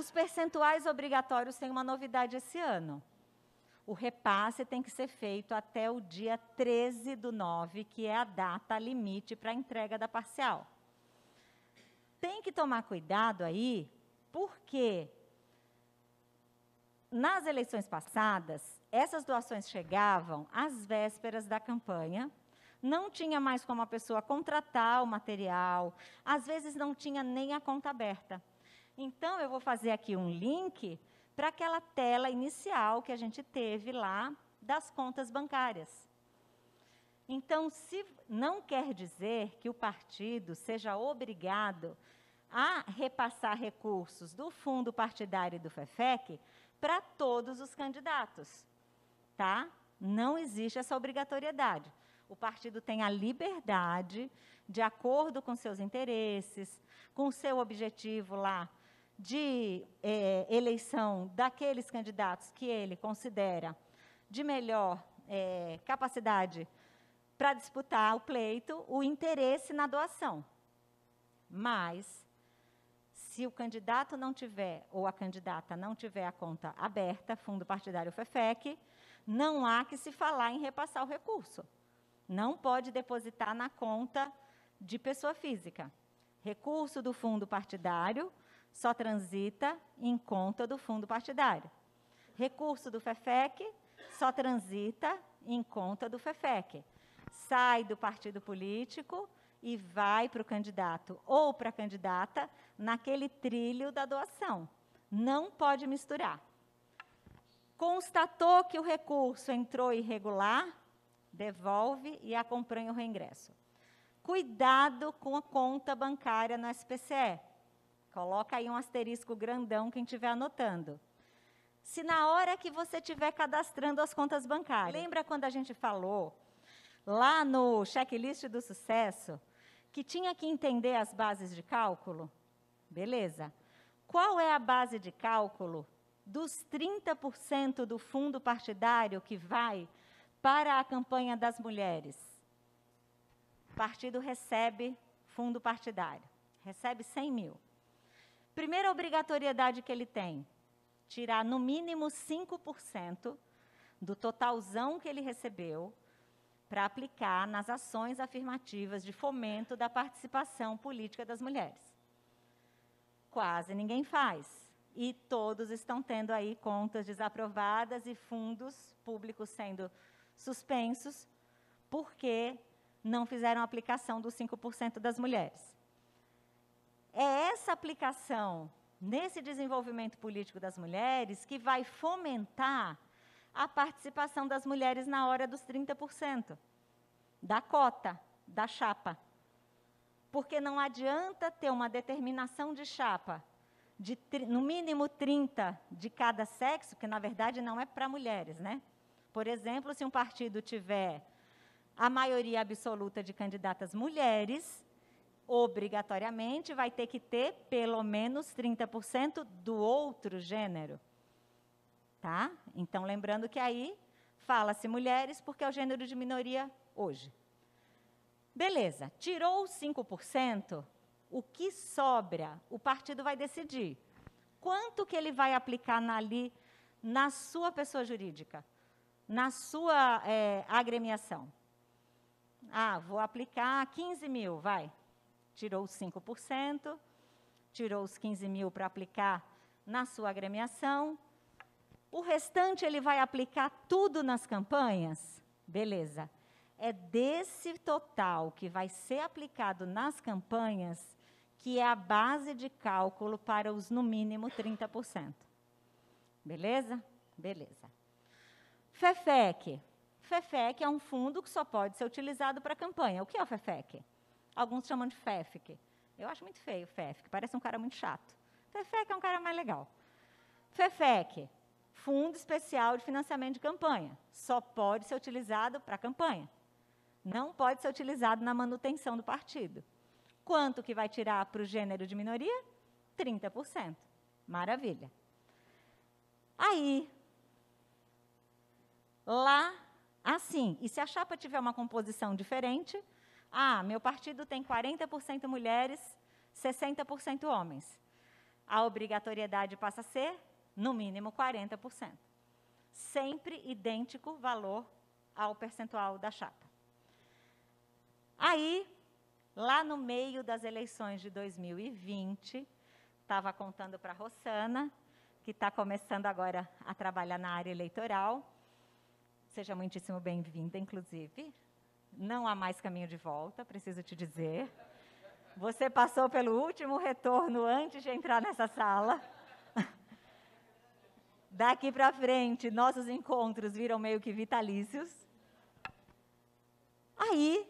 Os percentuais obrigatórios têm uma novidade esse ano. O repasse tem que ser feito até o dia 13 do 9, que é a data limite para a entrega da parcial. Tem que tomar cuidado aí, porque nas eleições passadas, essas doações chegavam às vésperas da campanha, não tinha mais como a pessoa contratar o material, às vezes não tinha nem a conta aberta. Então, eu vou fazer aqui um link para aquela tela inicial que a gente teve lá das contas bancárias. Então, se não quer dizer que o partido seja obrigado a repassar recursos do fundo partidário e do FEFEC para todos os candidatos, tá? Não existe essa obrigatoriedade. O partido tem a liberdade, de acordo com seus interesses, com o seu objetivo lá de é, eleição daqueles candidatos que ele considera de melhor é, capacidade para disputar o pleito, o interesse na doação. Mas, se o candidato não tiver, ou a candidata não tiver a conta aberta, fundo partidário FEFEC, não há que se falar em repassar o recurso. Não pode depositar na conta de pessoa física. Recurso do fundo partidário só transita em conta do fundo partidário. Recurso do FEFEC só transita em conta do FEFEC. Sai do partido político e vai para o candidato ou para a candidata naquele trilho da doação. Não pode misturar. Constatou que o recurso entrou irregular, devolve e acompanha o reingresso. Cuidado com a conta bancária no SPCE. Coloca aí um asterisco grandão quem estiver anotando. Se na hora que você estiver cadastrando as contas bancárias, lembra quando a gente falou lá no checklist do sucesso que tinha que entender as bases de cálculo? Beleza. Qual é a base de cálculo dos 30% do fundo partidário que vai para a campanha das mulheres? O partido recebe fundo partidário, recebe 100 mil. Primeira obrigatoriedade que ele tem: tirar no mínimo 5% do totalzão que ele recebeu para aplicar nas ações afirmativas de fomento da participação política das mulheres. Quase ninguém faz. E todos estão tendo aí contas desaprovadas e fundos públicos sendo suspensos porque não fizeram aplicação dos 5% das mulheres. É essa aplicação nesse desenvolvimento político das mulheres que vai fomentar a participação das mulheres na hora dos 30%, da cota, da chapa. Porque não adianta ter uma determinação de chapa de no mínimo 30 de cada sexo, que na verdade não é para mulheres, né? Por exemplo, se um partido tiver a maioria absoluta de candidatas mulheres, obrigatoriamente vai ter que ter pelo menos 30% do outro gênero. Tá? Então, lembrando que aí fala-se mulheres porque é o gênero de minoria hoje. Beleza, tirou os 5%, o que sobra, o partido vai decidir. Quanto que ele vai aplicar na, ali na sua pessoa jurídica, na sua é, agremiação? Ah, vou aplicar 15 mil, vai tirou os 5%, tirou os 15 mil para aplicar na sua agremiação. O restante ele vai aplicar tudo nas campanhas? Beleza. É desse total que vai ser aplicado nas campanhas que é a base de cálculo para os no mínimo 30%. Beleza? Beleza. FEFEC. FEFEC é um fundo que só pode ser utilizado para campanha. O que é o FEFEC? Alguns chamam de FEFC. Eu acho muito feio FEFC, parece um cara muito chato. FEFEC é um cara mais legal. FEFEC, Fundo Especial de Financiamento de Campanha. Só pode ser utilizado para campanha. Não pode ser utilizado na manutenção do partido. Quanto que vai tirar para o gênero de minoria? 30%. Maravilha. Aí, lá, assim, e se a chapa tiver uma composição diferente, ah, meu partido tem 40% mulheres, 60% homens. a obrigatoriedade passa a ser, no mínimo, 40%. Sempre idêntico valor ao percentual da chapa. Aí, lá no meio das eleições de 2020, estava contando para a Rossana, que está começando agora a trabalhar na área eleitoral. Seja muitíssimo bem-vinda, inclusive. Não há mais caminho de volta, preciso te dizer. Você passou pelo último retorno antes de entrar nessa sala. Daqui para frente, nossos encontros viram meio que vitalícios. Aí,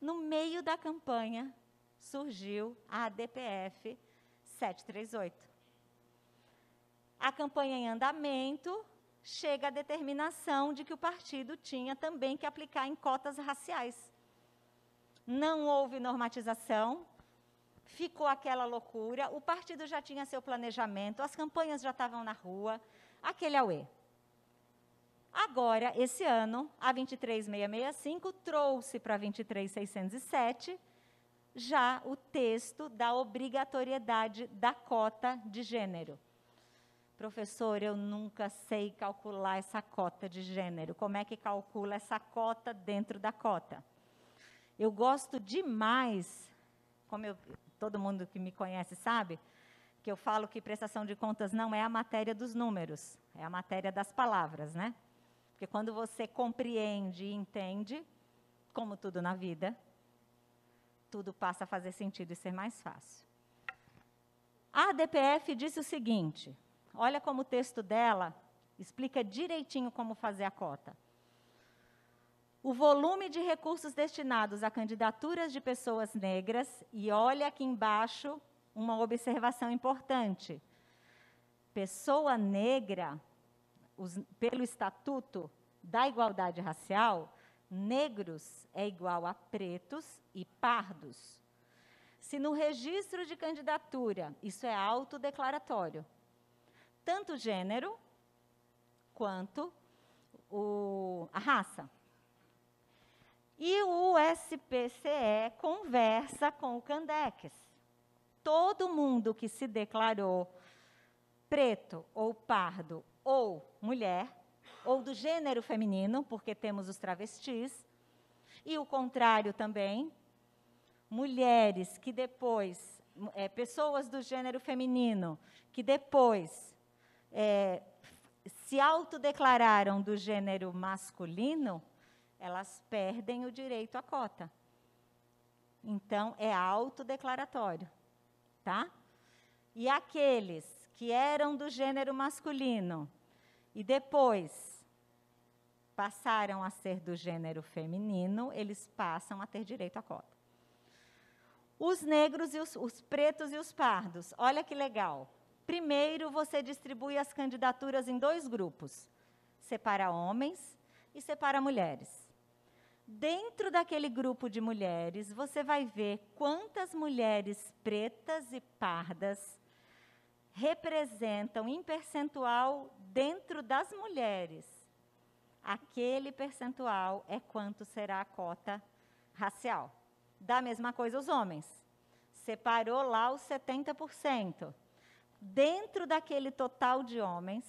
no meio da campanha, surgiu a ADPF 738. A campanha em andamento, chega a determinação de que o partido tinha também que aplicar em cotas raciais. Não houve normatização, ficou aquela loucura, o partido já tinha seu planejamento, as campanhas já estavam na rua, aquele auê. Agora, esse ano, a 23665 trouxe para 23607 já o texto da obrigatoriedade da cota de gênero. Professor, eu nunca sei calcular essa cota de gênero. Como é que calcula essa cota dentro da cota? Eu gosto demais, como eu, todo mundo que me conhece sabe, que eu falo que prestação de contas não é a matéria dos números, é a matéria das palavras, né? Porque quando você compreende e entende, como tudo na vida, tudo passa a fazer sentido e ser mais fácil. A DPF disse o seguinte: Olha como o texto dela explica direitinho como fazer a cota. O volume de recursos destinados a candidaturas de pessoas negras, e olha aqui embaixo uma observação importante. Pessoa negra, os, pelo Estatuto da Igualdade Racial, negros é igual a pretos e pardos. Se no registro de candidatura isso é autodeclaratório, tanto o gênero quanto o, a raça. E o SPCE conversa com o Candex. Todo mundo que se declarou preto ou pardo ou mulher, ou do gênero feminino, porque temos os travestis, e o contrário também, mulheres que depois, é, pessoas do gênero feminino, que depois é, se autodeclararam do gênero masculino, elas perdem o direito à cota. Então, é autodeclaratório, tá? E aqueles que eram do gênero masculino e depois passaram a ser do gênero feminino, eles passam a ter direito à cota. Os negros e os, os pretos e os pardos, olha que legal. Primeiro, você distribui as candidaturas em dois grupos: separa homens e separa mulheres. Dentro daquele grupo de mulheres, você vai ver quantas mulheres pretas e pardas representam em percentual dentro das mulheres. Aquele percentual é quanto será a cota racial. Da mesma coisa os homens. Separou lá os 70% dentro daquele total de homens,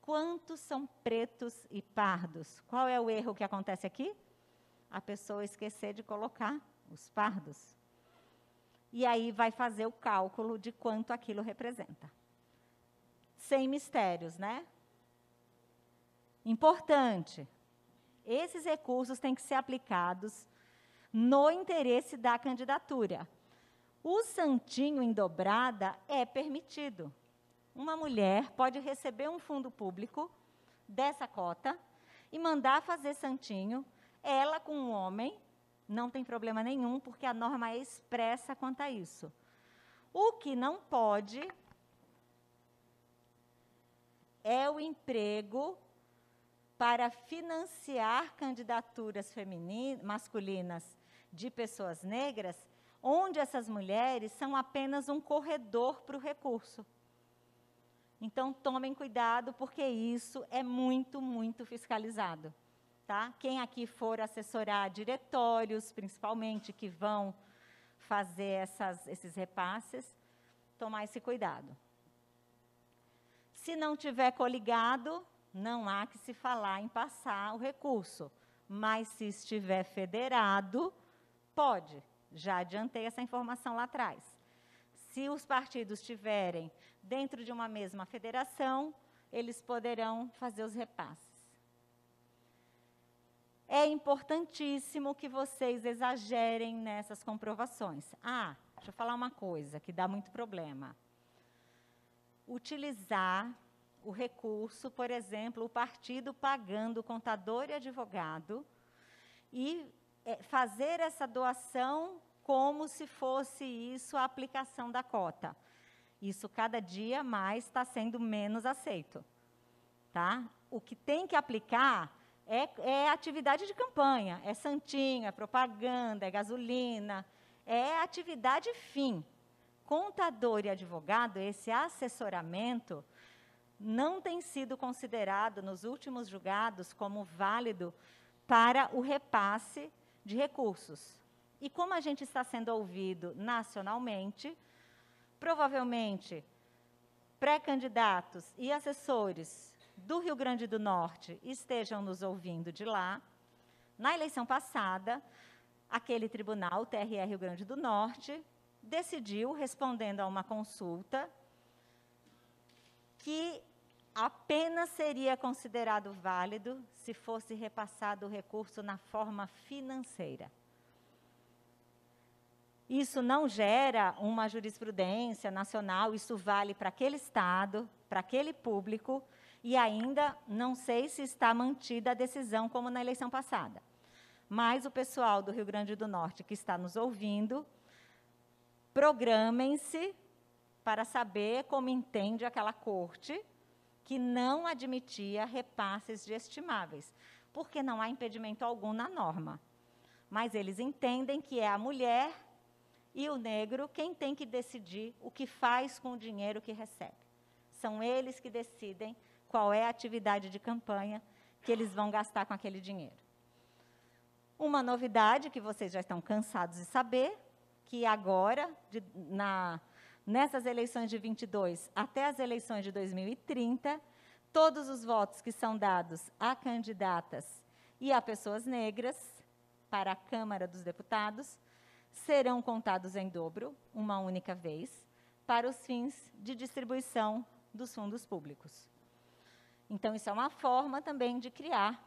quantos são pretos e pardos? Qual é o erro que acontece aqui? A pessoa esquecer de colocar os pardos. E aí vai fazer o cálculo de quanto aquilo representa. Sem mistérios, né? Importante. Esses recursos têm que ser aplicados no interesse da candidatura. O santinho em dobrada é permitido. Uma mulher pode receber um fundo público dessa cota e mandar fazer santinho, ela com um homem, não tem problema nenhum, porque a norma é expressa quanto a isso. O que não pode é o emprego para financiar candidaturas masculinas de pessoas negras onde essas mulheres são apenas um corredor para o recurso. Então, tomem cuidado, porque isso é muito, muito fiscalizado. Tá? Quem aqui for assessorar diretórios, principalmente, que vão fazer essas, esses repasses, tomar esse cuidado. Se não tiver coligado, não há que se falar em passar o recurso. Mas se estiver federado, pode. Já adiantei essa informação lá atrás. Se os partidos estiverem dentro de uma mesma federação, eles poderão fazer os repasses. É importantíssimo que vocês exagerem nessas comprovações. Ah, deixa eu falar uma coisa que dá muito problema. Utilizar o recurso, por exemplo, o partido pagando contador e advogado e é, fazer essa doação como se fosse isso a aplicação da cota. Isso cada dia mais está sendo menos aceito. Tá? O que tem que aplicar é, é atividade de campanha, é santinho, é propaganda, é gasolina, é atividade fim. Contador e advogado, esse assessoramento, não tem sido considerado nos últimos julgados como válido para o repasse de recursos. E como a gente está sendo ouvido nacionalmente, provavelmente pré-candidatos e assessores do Rio Grande do Norte estejam nos ouvindo de lá. Na eleição passada, aquele tribunal, o TRE Rio Grande do Norte, decidiu, respondendo a uma consulta, que apenas seria considerado válido se fosse repassado o recurso na forma financeira. Isso não gera uma jurisprudência nacional, isso vale para aquele Estado, para aquele público, e ainda não sei se está mantida a decisão como na eleição passada. Mas o pessoal do Rio Grande do Norte que está nos ouvindo, programem-se para saber como entende aquela corte que não admitia repasses de estimáveis, porque não há impedimento algum na norma. Mas eles entendem que é a mulher e o negro quem tem que decidir o que faz com o dinheiro que recebe. São eles que decidem qual é a atividade de campanha que eles vão gastar com aquele dinheiro. Uma novidade que vocês já estão cansados de saber, que agora, de, na nessas eleições de 22 até as eleições de 2030, todos os votos que são dados a candidatas e a pessoas negras para a Câmara dos Deputados serão contados em dobro, uma única vez, para os fins de distribuição dos fundos públicos. Então, isso é uma forma também de criar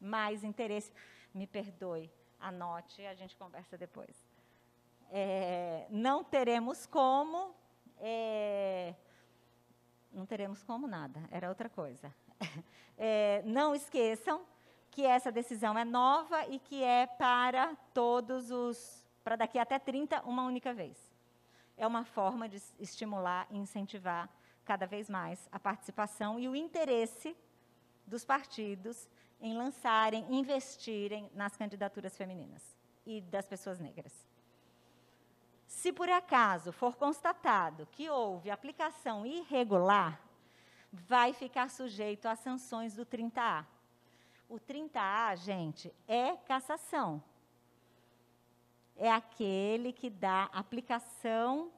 mais interesse. Me perdoe, anote, a gente conversa depois é, não teremos como. É, não teremos como nada, era outra coisa. É, não esqueçam que essa decisão é nova e que é para todos os. para daqui até 30, uma única vez. É uma forma de estimular e incentivar cada vez mais a participação e o interesse dos partidos em lançarem, investirem nas candidaturas femininas e das pessoas negras. Se por acaso for constatado que houve aplicação irregular, vai ficar sujeito às sanções do 30A. O 30A, gente, é cassação. É aquele que dá aplicação,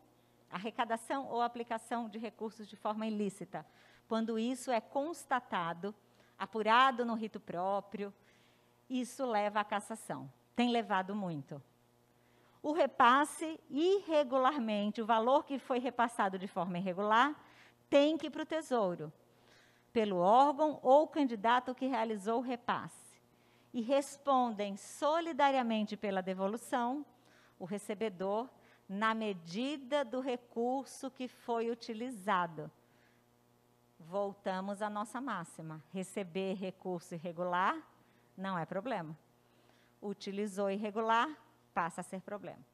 arrecadação ou aplicação de recursos de forma ilícita. Quando isso é constatado, apurado no rito próprio, isso leva à cassação. Tem levado muito o repasse irregularmente, o valor que foi repassado de forma irregular, tem que ir para o Tesouro, pelo órgão ou candidato que realizou o repasse. E respondem solidariamente pela devolução o recebedor na medida do recurso que foi utilizado. Voltamos à nossa máxima: receber recurso irregular não é problema. Utilizou irregular, passa a ser problema.